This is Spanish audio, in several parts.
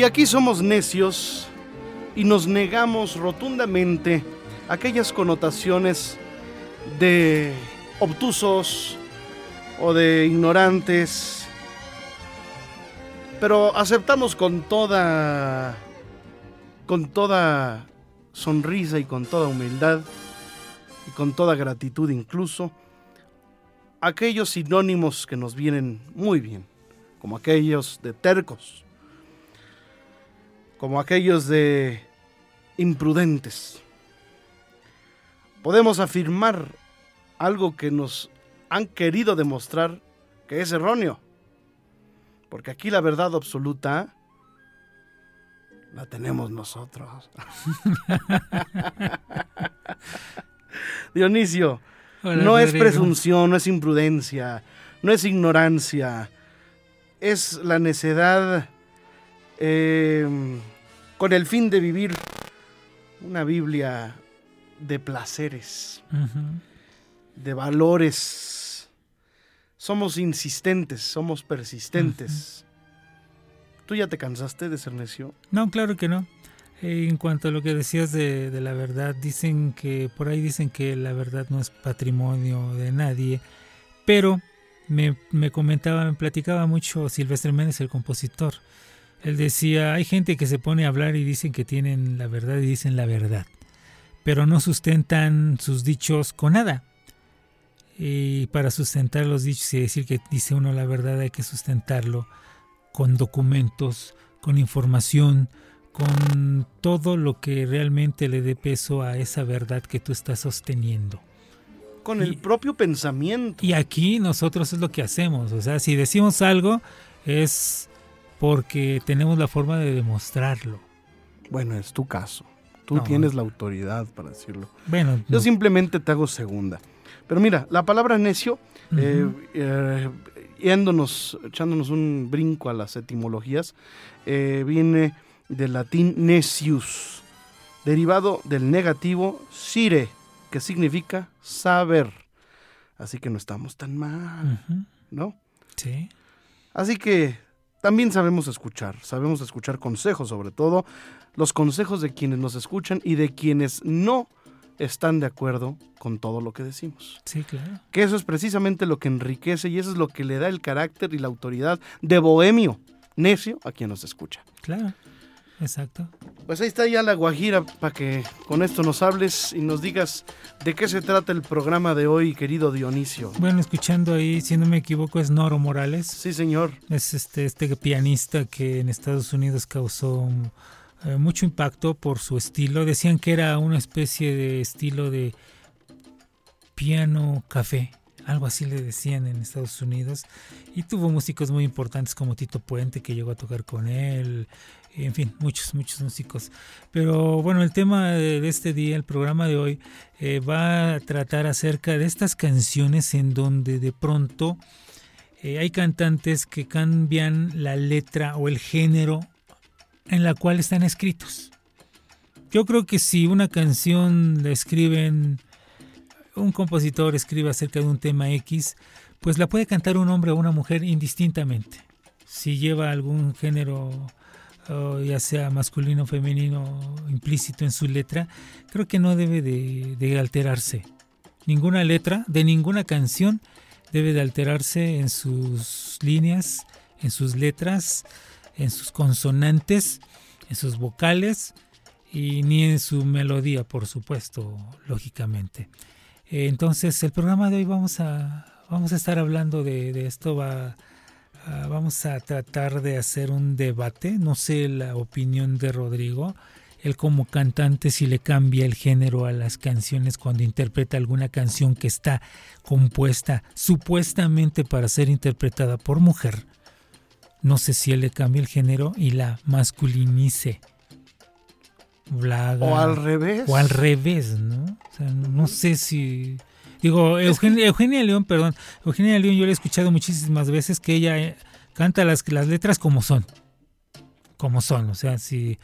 Y aquí somos necios y nos negamos rotundamente aquellas connotaciones de obtusos o de ignorantes, pero aceptamos con toda con toda sonrisa y con toda humildad y con toda gratitud incluso aquellos sinónimos que nos vienen muy bien, como aquellos de tercos, como aquellos de imprudentes. Podemos afirmar algo que nos han querido demostrar que es erróneo, porque aquí la verdad absoluta la tenemos nosotros. Dionisio, no es presunción, no es imprudencia, no es ignorancia, es la necedad em, con el fin de vivir una Biblia de placeres, de valores. Somos insistentes, somos persistentes. ¿Tú ya te cansaste de ser necio? No, claro que no. Eh, en cuanto a lo que decías de, la verdad, dicen que por ahí dicen que la verdad no es patrimonio de nadie, pero me, me comentaba, me platicaba mucho Silvestre Méndez, el compositor. Él decía, hay gente que se pone a hablar y dicen que tienen la verdad y dicen la verdad, pero no sustentan sus dichos con nada. Y para sustentar los dichos y decir que dice uno la verdad hay que sustentarlo con documentos, con información, con todo lo que realmente le dé peso a esa verdad que tú estás sosteniendo. Con el propio pensamiento. Y aquí nosotros es lo que hacemos. O sea, si decimos algo es porque tenemos la forma de demostrarlo. Bueno, es tu caso. Tú tienes la autoridad para decirlo. Bueno, yo simplemente te hago segunda. Pero mira, la palabra necio, eh, eh, yéndonos, echándonos un brinco a las etimologías, eh, viene del latín necius, derivado del negativo sire, que significa saber. Así que no estamos tan mal, ¿no? Sí. Así que también sabemos escuchar, sabemos escuchar consejos, sobre todo los consejos de quienes nos escuchan y de quienes no están de acuerdo con todo lo que decimos. Sí, claro. Que eso es precisamente lo que enriquece y eso es lo que le da el carácter y la autoridad de bohemio, necio, a quien nos escucha. Claro, exacto. Pues ahí está ya la guajira para que con esto nos hables y nos digas de qué se trata el programa de hoy, querido Dionisio. Bueno, escuchando ahí, si no me equivoco, es Noro Morales. Sí, señor. Es este, este pianista que en Estados Unidos causó... Eh, mucho impacto por su estilo. Decían que era una especie de estilo de piano café, algo así le decían en Estados Unidos. Y tuvo músicos muy importantes como Tito Puente, que llegó a tocar con él. En fin, muchos, muchos músicos. Pero bueno, el tema de este día, el programa de hoy, eh, va a tratar acerca de estas canciones en donde de pronto eh, hay cantantes que cambian la letra o el género en la cual están escritos. Yo creo que si una canción la escriben, un compositor escribe acerca de un tema X, pues la puede cantar un hombre o una mujer indistintamente. Si lleva algún género ya sea masculino o femenino implícito en su letra, creo que no debe de, alterarse. Ninguna letra de ninguna canción debe de alterarse en sus líneas, en sus letras, en sus consonantes, en sus vocales y ni en su melodía, por supuesto, lógicamente. Entonces, el programa de hoy vamos a, vamos a estar hablando de, esto, va, vamos a tratar de hacer un debate, no sé la opinión de Rodrigo, él como cantante si le cambia el género a las canciones cuando interpreta alguna canción que está compuesta supuestamente para ser interpretada por mujer. No sé si él le cambia el género y la masculinice. o al revés. O al revés, ¿no? O sea, no sé si Digo, Eugenia, León, perdón, Eugenia León yo la he escuchado muchísimas veces que ella eh, canta las, las letras como son, como son, o sea, si,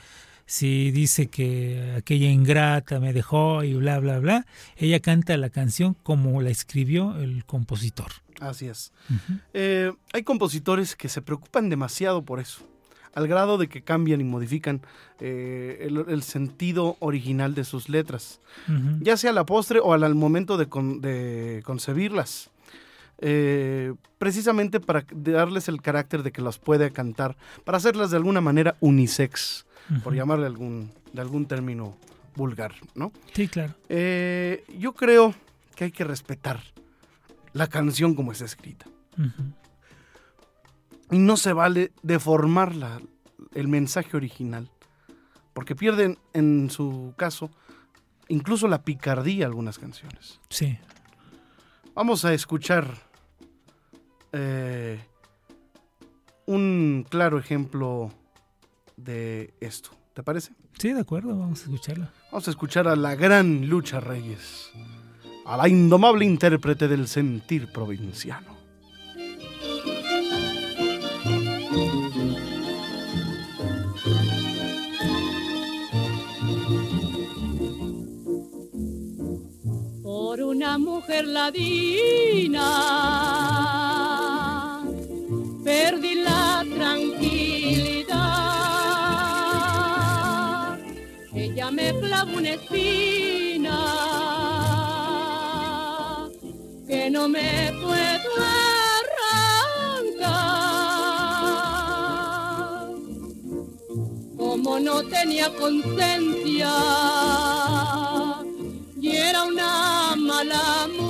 si dice que aquella ingrata me dejó y bla, bla, bla, ella canta la canción como la escribió el compositor. Así es. Eh, hay compositores que se preocupan demasiado por eso al grado de que cambian y modifican eh, el, sentido original de sus letras, ya sea a la postre o al, momento de, concebirlas. Eh, precisamente para darles el carácter de que las puede cantar, para hacerlas de alguna manera unisex, por llamarle algún, de algún término vulgar, ¿no? Sí, claro. Eh, yo creo que hay que respetar la canción como es escrita. Y no se vale deformar el mensaje original, porque pierden en su caso incluso la picardía algunas canciones. Sí. Vamos a escuchar eh, un claro ejemplo de esto. ¿Te parece? Sí, de acuerdo, vamos a escucharlo. Vamos a escuchar a la gran Lucha Reyes, a la indomable intérprete del sentir provinciano. Una mujer ladina. Perdí la tranquilidad. Ella me clavó una espina que no me puedo arrancar. Como no tenía conciencia una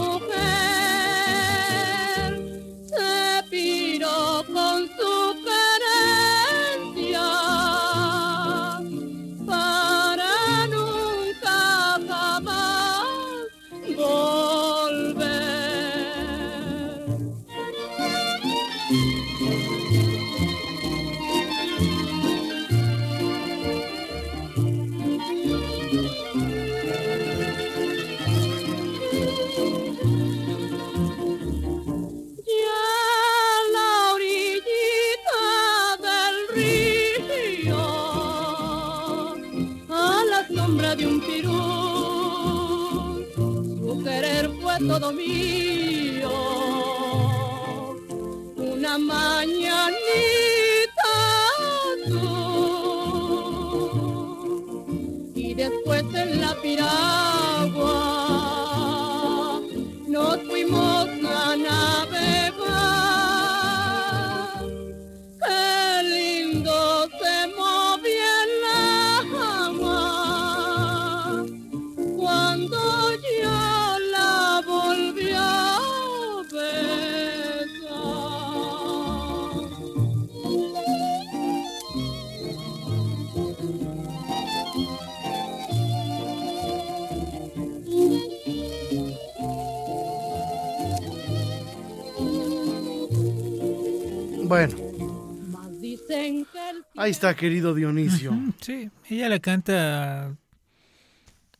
Ahí está, querido Dionisio. Sí, ella la canta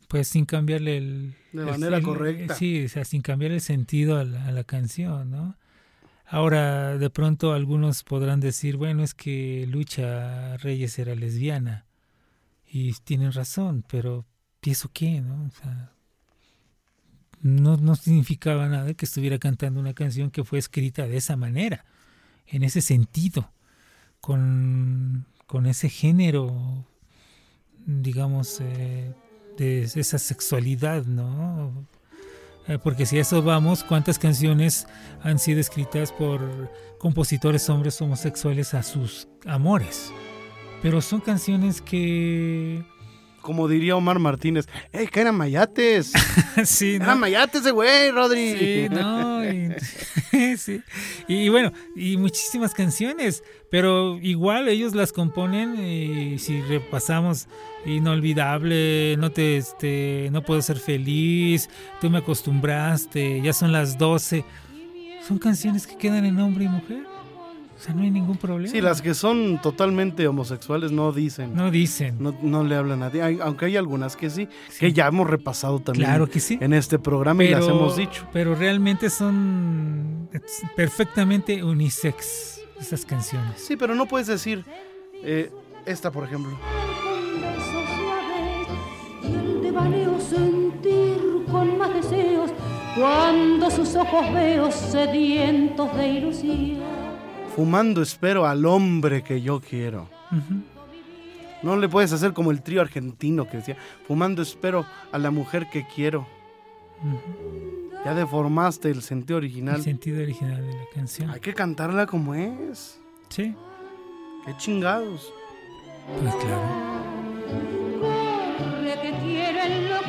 pues sin cambiarle el... De manera correcta. Sí, o sea, sin cambiar el sentido a la, canción, ¿no? Ahora, de pronto algunos podrán decir, bueno, es que Lucha Reyes era lesbiana. Y tienen razón, pero ¿eso qué, no? O sea, no, no significaba nada que estuviera cantando una canción que fue escrita de esa manera en ese sentido, con, con ese género, digamos, eh, de esa sexualidad, ¿no? Eh, porque si a eso vamos, ¿cuántas canciones han sido escritas por compositores hombres homosexuales a sus amores? Pero son canciones que como diría Omar Martínez, ¡Ey, que eran mayates! sí, ¿no? Eran mayates de güey, Rodri. Sí, no. Y, sí. y bueno, y muchísimas canciones, pero igual ellos las componen y si repasamos inolvidable, no te este no puedo ser feliz, tú me acostumbraste, ya son las 12. Son canciones que quedan en hombre y mujer. O sea, no hay ningún problema. Sí, las que son totalmente homosexuales no dicen. No dicen. No, no le hablan a nadie. Aunque hay algunas que sí, que ya hemos repasado también Claro que sí. en este programa y las hemos dicho. Pero realmente son perfectamente unisex esas canciones. Sí, pero no puedes decir eh, esta, por ejemplo. Y el devaneo sentir con más deseos cuando sus ojos veo sedientos de ilusión. Fumando espero al hombre que yo quiero. No le puedes hacer como el trío argentino que decía, fumando espero a la mujer que quiero. Ya deformaste el sentido El original. sentido original de la canción. Hay que cantarla como es. Sí, Qué chingados. pues claro.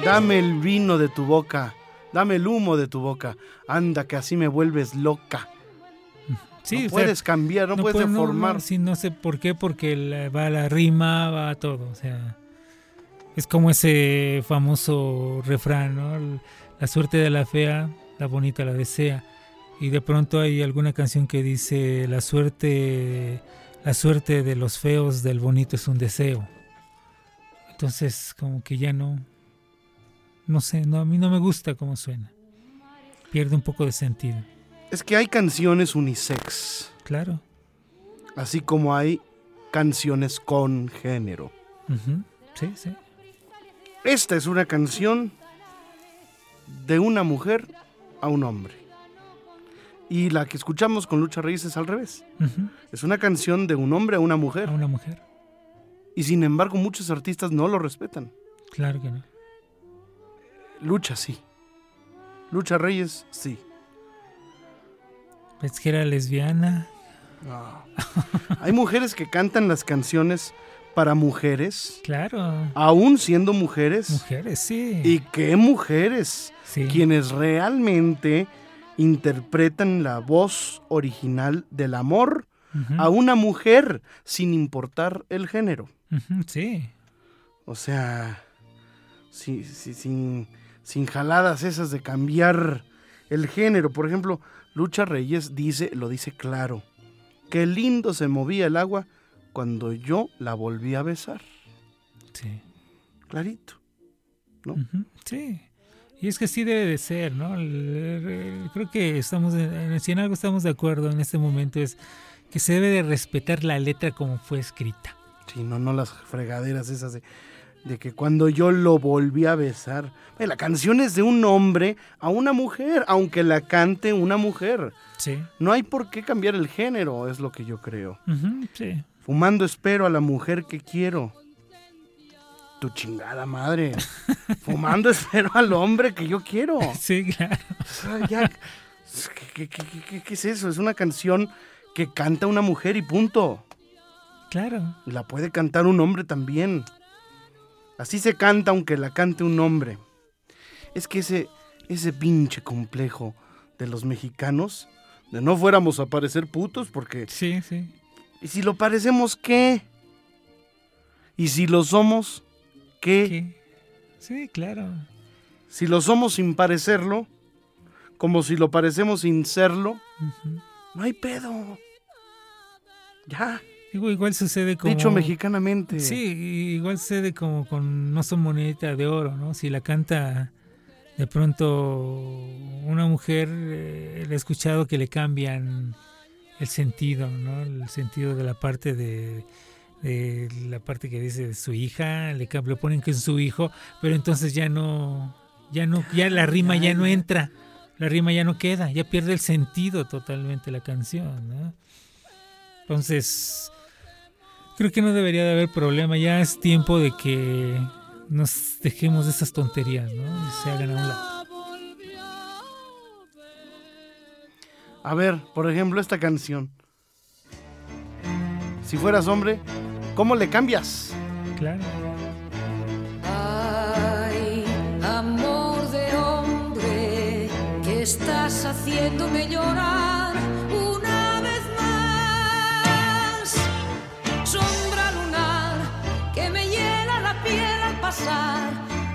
Dame el vino de tu boca. Dame el humo de tu boca. Anda, que así me vuelves loca. Sí, no o sea, puedes cambiar, no, puedes no, deformar. no, sí, no sé por qué, porque la- va la rima, va todo. O sea, es como ese famoso refrán, ¿no? La suerte de la fea, la bonita la desea. Y de pronto hay alguna canción que dice la suerte, la suerte de los feos del bonito es un deseo. Entonces, como que ya no, no sé, no, a mí no me gusta cómo suena. Pierde un poco de sentido. Es que hay canciones unisex, Claro. así como hay canciones con género. Sí, sí. Esta es una canción de una mujer a un hombre. Y la que escuchamos con Lucha Reyes es al revés. Es una canción de un hombre a una mujer. A una mujer. Y sin embargo muchos artistas no lo respetan. Claro que no. Lucha sí. Lucha Reyes sí. Es que era lesbiana. Hay mujeres que cantan las canciones para mujeres, Claro. aún siendo mujeres. Mujeres, sí. ¿Y qué mujeres? sí. Quienes realmente interpretan la voz original del amor a una mujer sin importar el género. Sí. O sea, si- sin, sin jaladas esas de cambiar el género. Por ejemplo, Lucha Reyes dice, lo dice claro. Qué lindo se movía el agua cuando yo la volví a besar. Sí. Clarito. ¿no? Sí. Y es que sí debe de ser, ¿no? Creo que estamos, si en algo estamos de acuerdo en este momento es que se debe de respetar la letra como fue escrita. Sí, no, no las fregaderas esas de, de que cuando yo lo volví a besar. La canción es de un hombre a una mujer, aunque la cante una mujer. Sí. No hay por qué cambiar el género, es lo que yo creo. Sí. Fumando espero a la mujer que quiero. Tu chingada madre. Fumando espero al hombre que yo quiero. Sí, claro. sea, ya- ¿Qué, qué- qué- qué- qué es eso? Es una canción que canta una mujer y punto. Claro. La puede cantar un hombre también. Así se canta aunque la cante un hombre. Es que ese, ese pinche complejo de los mexicanos, de no fuéramos a parecer putos, porque Sí, sí. ¿y si lo parecemos qué? ¿Y si lo somos qué? ¿Qué? Sí, claro. Si lo somos sin parecerlo, como si lo parecemos sin serlo, no hay pedo. Ya, Digo, igual sucede como... dicho mexicanamente. Sí, igual sucede como con No son monedita de oro, ¿no? Si la canta de pronto una mujer, eh, le he escuchado que le cambian el sentido, ¿no? El sentido de la parte de, de la parte que dice de su hija, le, le ponen que es su hijo, pero entonces ya no, ya no, ya la rima ya no entra, la rima ya no queda, ya pierde el sentido totalmente la canción, ¿no? Entonces, Creo que no debería de haber problema. Ya es tiempo de que nos dejemos de esas tonterías, ¿no? Y se hagan a un lado. A ver, por ejemplo, esta canción. Si fueras hombre, ¿cómo le cambias? Claro. Ay, amor de hombre, que estás haciéndome llorar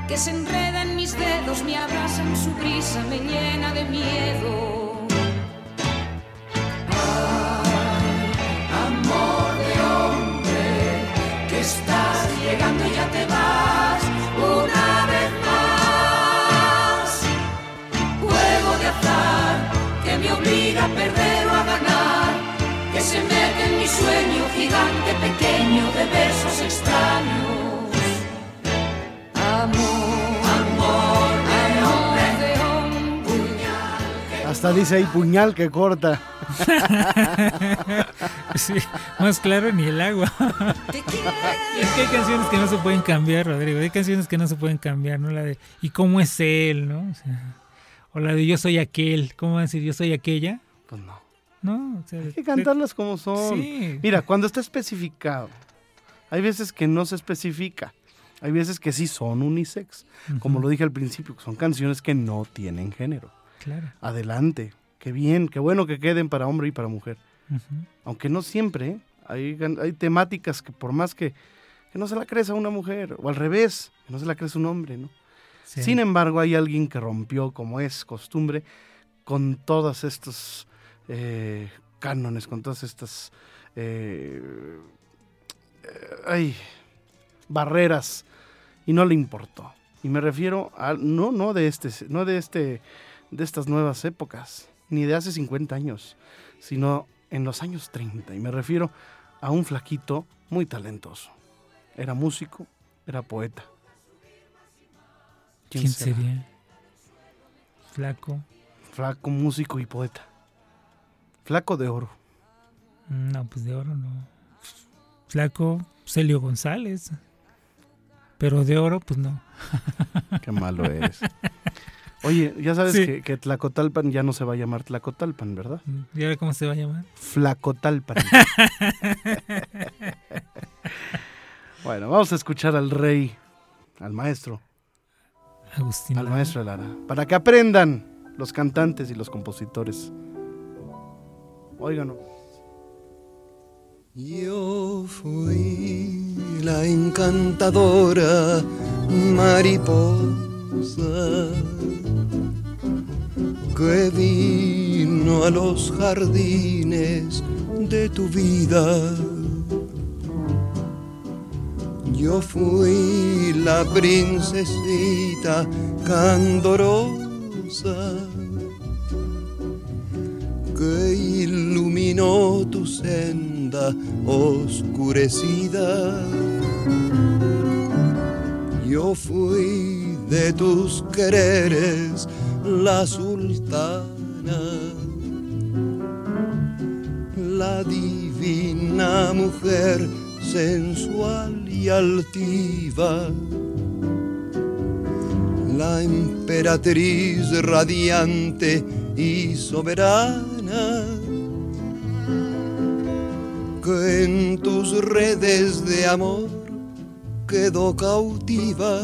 que se enreda en mis dedos, me abraza en su brisa, me llena de miedo. Ay, amor de hombre, que estás llegando y ya te vas una vez más. Juego de azar que me obliga a perder o a ganar, que se mete en mi sueño gigante pequeño de besos extraños. Hasta dice ahí puñal que corta. Sí, más claro ni el agua. Es que hay canciones que no se pueden cambiar, Rodrigo. Hay canciones que no se pueden cambiar, ¿no? La de ¿y cómo es él, no? O, sea, o la de yo soy aquel. ¿Cómo va a decir yo soy aquella? Pues no. No, o sea, Hay que cantarlas como son. Sí. Mira, cuando está especificado, hay veces que no se especifica. Hay veces que sí son unisex. Como lo dije al principio, son canciones que no tienen género. Claro. Adelante. Qué bien, qué bueno que queden para hombre y para mujer. Aunque no siempre, ¿eh? hay, hay temáticas que por más que, que no se la crees a una mujer, o al revés, que no se la crees a un hombre, ¿no? Sí. Sin embargo, hay alguien que rompió, como es costumbre, con todos estos eh, cánones, con todas estas eh, ay, barreras, y no le importó. Y me refiero a no, no de este, no de este, de estas nuevas épocas, ni de hace 50 años, sino en los años 30. Y me refiero a un flaquito muy talentoso. Era músico, era poeta. ¿Quién, será? sería? Flaco. Flaco, músico y poeta. Flaco de oro. No, pues de oro no. Flaco, Celio González. Pero de oro, pues no. Qué malo eres. Oye, ya sabes Sí. que, que Tlacotalpan ya no se va a llamar Tlacotalpan, ¿verdad? ¿Y ahora cómo se va a llamar? Flacotalpan. bueno, vamos a escuchar al rey, al maestro, Agustín. al Lara. maestro Lara, para que aprendan los cantantes y los compositores. Óiganlo. Yo fui la encantadora mariposa que vino a los jardines de tu vida. Yo fui la princesita candorosa que iluminó tu senda oscurecida. Yo fui de tus quereres la sultana, la divina mujer sensual y altiva la emperatriz radiante y soberana, que en tus redes de amor quedó cautiva.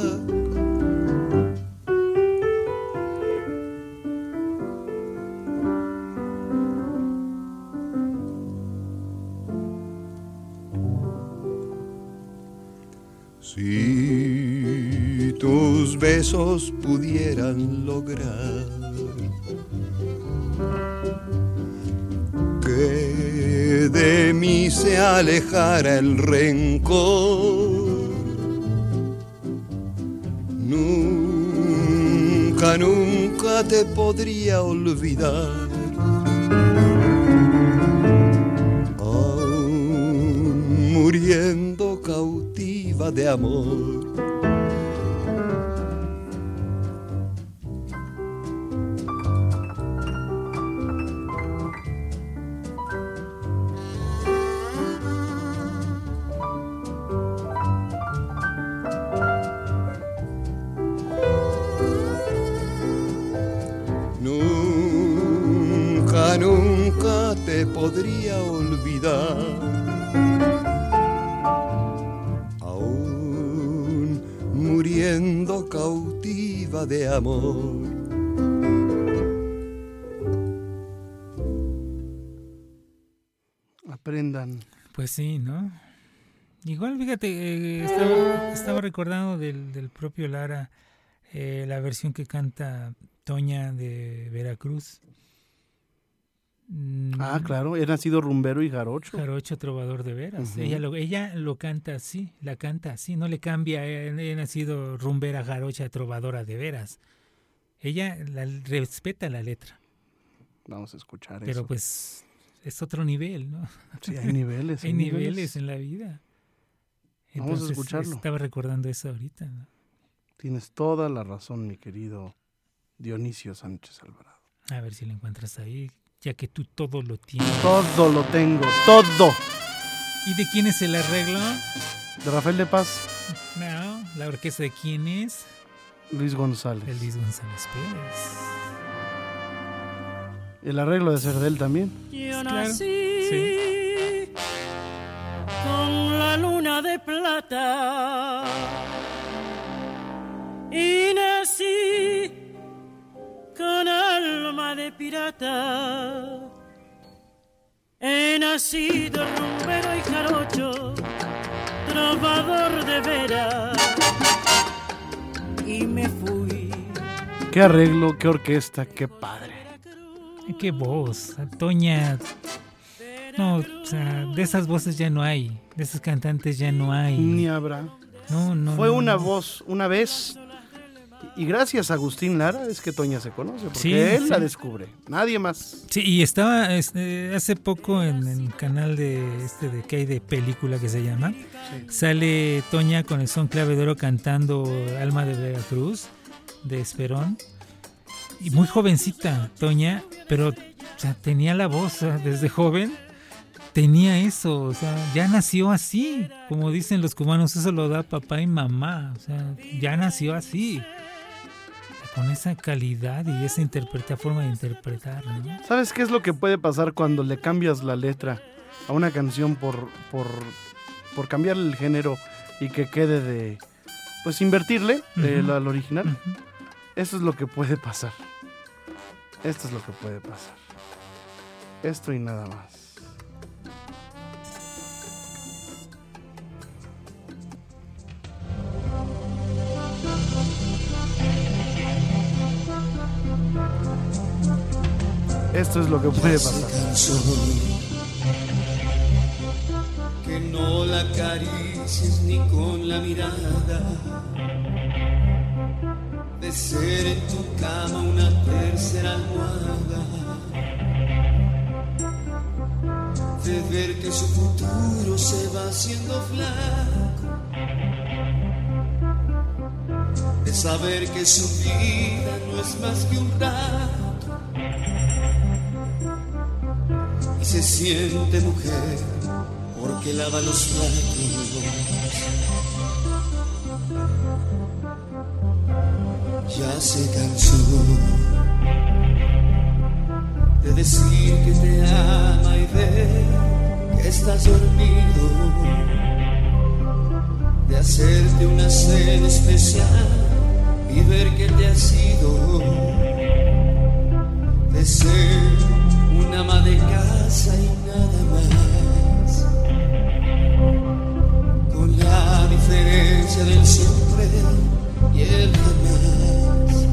Si tus besos pudieran lograr que de mí se alejara el rencor, nunca, nunca te podría olvidar. Muriendo de amor. Nunca, nunca te podría olvidar de amor. Aprendan. Pues sí, ¿no? Igual, fíjate, eh, estaba, estaba recordando del, del propio Lara eh, la versión que canta Toña de Veracruz. Mm, Ah, claro, he nacido rumbero y jarocho. Jarocho trovador de veras. Ella, lo, ella lo canta así, la canta así, no le cambia. He, nacido rumbera, jarocha, trovadora de veras. Ella la, respeta la letra, Vamos a escuchar pero eso. pues es otro nivel, ¿no? sí, hay niveles. Hay niveles en la vida. Vamos a escucharlo. Estaba recordando eso ahorita. ¿no? Tienes toda la razón, mi querido Dionisio Sánchez Alvarado. A ver si lo encuentras ahí, ya que tú todo lo tienes. Todo lo tengo, todo. ¿Y de quién es el arreglo? De Rafael de Paz, No, la orquesta de quién es? Luis González. El Luis González Pérez. El arreglo de Cerdel también. Yo Claro, nací con la luna de plata y nací con alma de pirata. He nacido rumbero y jarocho, trovador de veras y me fui. Qué arreglo, qué orquesta, qué padre. Qué voz, Toña. No, o sea, de esas voces ya no hay, de esos cantantes ya no hay. Ni habrá. No, no. Fue no, una no. voz una vez. Y gracias a Agustín Lara es que Toña se conoce, porque Sí, él sí. la descubre. Nadie más. Sí, y estaba este, hace poco en el canal de este de que hay de película que se llama. Sale Toña con el son clave de oro cantando Alma de Veracruz de Esperón. Y muy jovencita Toña, pero o sea, tenía la voz desde joven. Tenía eso, o sea, ya nació así. Como dicen los cubanos, eso lo da papá y mamá. O sea, ya nació así. Con esa calidad y esa interpreta, forma de interpretar, ¿no? ¿Sabes qué es lo que puede pasar cuando le cambias la letra a una canción por, por, por cambiarle el género y que quede de. Pues invertirle de Ujú. la- al original? Eso es lo que puede pasar. Esto es lo que puede pasar. Esto y nada más. Esto es lo que puede pasar. que no la acaricies ni con la mirada. De ser en tu cama una tercera almohada. De ver que su futuro se va haciendo flaco. De saber que su vida no es más que un rato se siente mujer porque lava los platos. Ya se cansó de decir que te ama y ver que estás dormido, de hacerte una cena especial y ver que te has ido de ser una ama de casa y nada más. Con la diferencia del siempre y el jamás.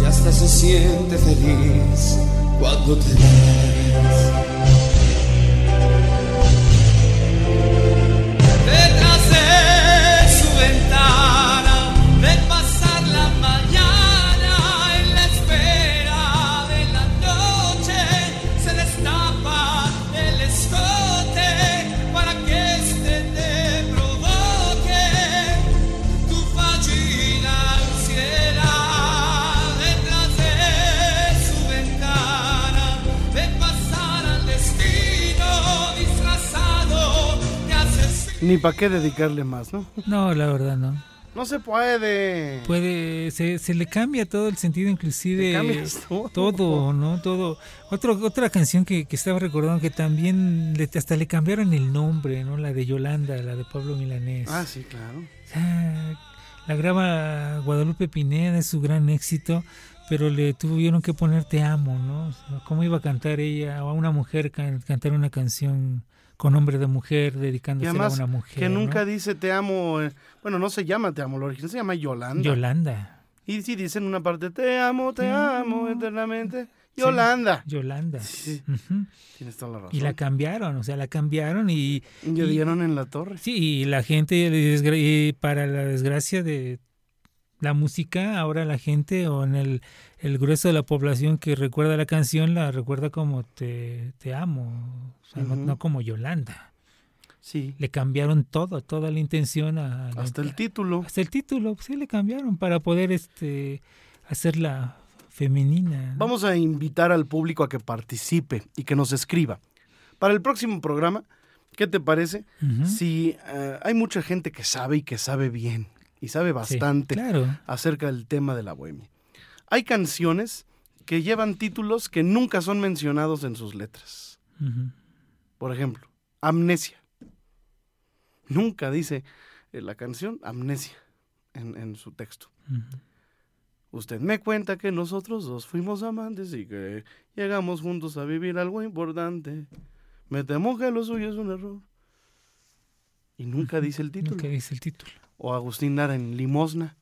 Y hasta se siente feliz cuando te vas. Ni para qué dedicarle más, ¿no? No, la verdad no. No se puede. puede se, se le cambia todo el sentido inclusive todo. todo no todo Otro, otra canción que, que estaba recordando que también le- hasta le cambiaron el nombre no la de Yolanda la de Pablo Milanés Ah, sí, claro. Ah, la graba Guadalupe Pineda es su gran éxito pero le tuvieron que poner te amo no O sea, cómo iba a cantar ella a una mujer can- cantar una canción con nombre de mujer dedicándose a además, una mujer que ¿no? nunca dice te amo. eh, Bueno, no se llama te amo, lo original se llama Yolanda. Yolanda Y sí dice en una parte te amo, te amo eternamente. Yolanda. Yolanda Sí, Ujú. tienes toda la razón. Y la cambiaron, o sea, la cambiaron y, Y dieron en la torre. sí, y la gente, para la desgracia de la música, ahora la gente o en el, el grueso de la población que recuerda la canción la recuerda como te, te amo, o sea, no- como Yolanda. Sí. Le cambiaron todo, toda la intención a, a la- Hasta el título. hasta el título, sí le cambiaron para poder este hacerla femenina. ¿no? Vamos a invitar al público a que participe y que nos escriba. Para el próximo programa, ¿qué te parece? Si eh, hay mucha gente que sabe y que sabe bien y sabe Sí, bastante claro. acerca del tema de la bohemia. Hay canciones que llevan títulos que nunca son mencionados en sus letras. Por ejemplo, Amnesia. Nunca dice eh, la canción Amnesia en, en su texto. Usted me cuenta que nosotros dos fuimos amantes y que llegamos juntos a vivir algo importante. Me temo que lo suyo es un error. Y nunca dice el título. Nunca dice el título. O Agustín Lara en Limosna.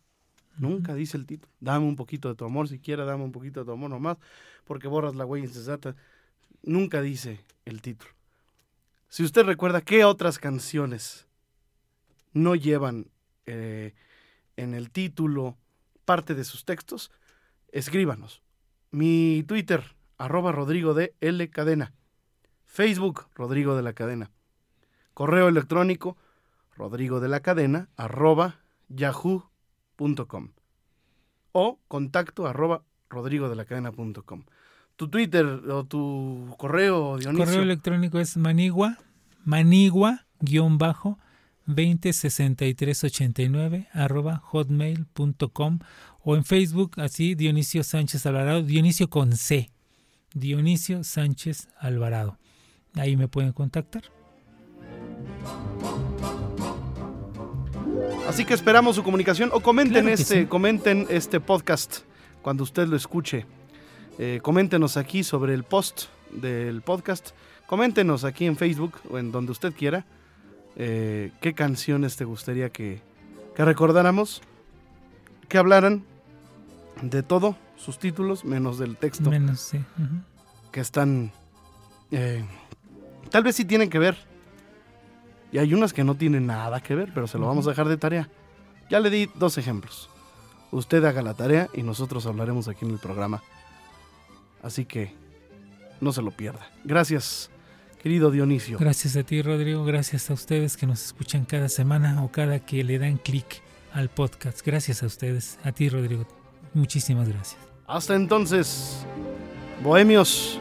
Nunca dice el título. Dame un poquito de tu amor, siquiera dame un poquito de tu amor nomás, porque borras la huella incesata. Nunca dice el título. Si usted recuerda qué otras canciones no llevan eh, en el título parte de sus textos, escríbanos. Mi Twitter, arroba Rodrigo de L Cadena. Facebook, Rodrigo de la Cadena. Correo electrónico, Rodrigo de la Cadena, arroba yahoo.com. O contacto arroba rodrigo de la cadena.com. Tu Twitter o tu correo, Dionisio. Correo electrónico es manigua, manigua, guion bajo, 206389 arroba hotmail.com o en Facebook así Dionisio Sánchez Alvarado, Dionisio con C, Dionisio Sánchez Alvarado. Ahí me pueden contactar. Así que esperamos su comunicación o comenten Claro este, sí. comenten este podcast cuando usted lo escuche. Eh, coméntenos aquí sobre el post del podcast. Coméntenos aquí en Facebook o en donde usted quiera eh, qué canciones te gustaría que, que recordáramos, que hablaran de todo, sus títulos, menos del texto, Menos, sí. que están... eh, tal vez sí tienen que ver. Y hay unas que no tienen nada que ver, pero se lo vamos a dejar de tarea. Ya le di dos ejemplos. Usted haga la tarea y nosotros hablaremos aquí en el programa. Así que no se lo pierda. Gracias, querido Dionisio. Gracias a ti, Rodrigo. Gracias a ustedes que nos escuchan cada semana o cada que le dan clic al podcast. Gracias a ustedes. A ti, Rodrigo. Muchísimas gracias. Hasta entonces, bohemios.